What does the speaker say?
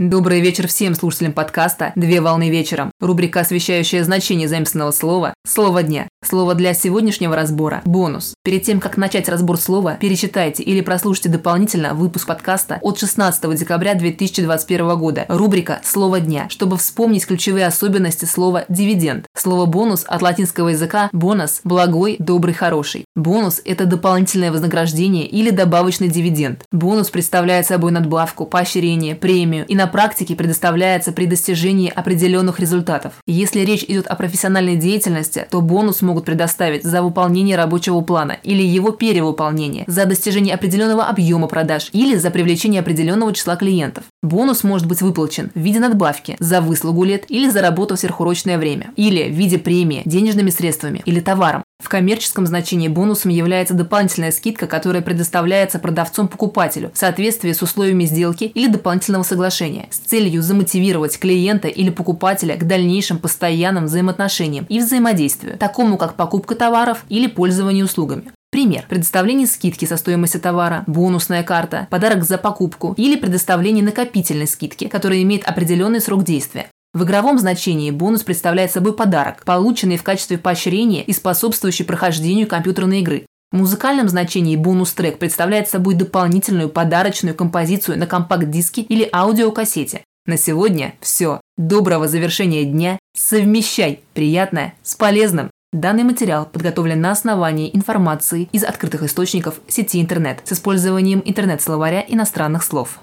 Добрый вечер всем слушателям подкаста «Две волны вечером». Рубрика, освещающая значение заместного слова «Слово дня». Слово для сегодняшнего разбора – бонус. Перед тем, как начать разбор слова, перечитайте или прослушайте дополнительно выпуск подкаста от 16 декабря 2021 года. Рубрика «Слово дня», чтобы вспомнить ключевые особенности слова «дивиденд». Слово «бонус» от латинского языка «бонус» – благой, добрый, хороший. Бонус – это дополнительное вознаграждение или добавочный дивиденд. Бонус представляет собой надбавку, поощрение, премию и на практике предоставляется при достижении определенных результатов. Если речь идет о профессиональной деятельности, то бонус могут предоставить за выполнение рабочего плана или его перевыполнение, за достижение определенного объема продаж или за привлечение определенного числа клиентов. Бонус может быть выплачен в виде надбавки за выслугу лет или за работу в сверхурочное время, или в виде премии, денежными средствами или товаром. В коммерческом значении бонусом является дополнительная скидка, которая предоставляется продавцом-покупателю в соответствии с условиями сделки или дополнительного соглашения с целью замотивировать клиента или покупателя к дальнейшим постоянным взаимоотношениям и взаимодействию, такому как покупка товаров или пользование услугами. Пример. Предоставление скидки со стоимости товара, бонусная карта, подарок за покупку или предоставление накопительной скидки, которая имеет определенный срок действия. В игровом значении бонус представляет собой подарок, полученный в качестве поощрения и способствующий прохождению компьютерной игры. В музыкальном значении бонус-трек представляет собой дополнительную подарочную композицию на компакт-диске или аудиокассете. На сегодня все. Доброго завершения дня. Совмещай приятное с полезным. Данный материал подготовлен на основании информации из открытых источников сети интернет с использованием интернет-словаря иностранных слов.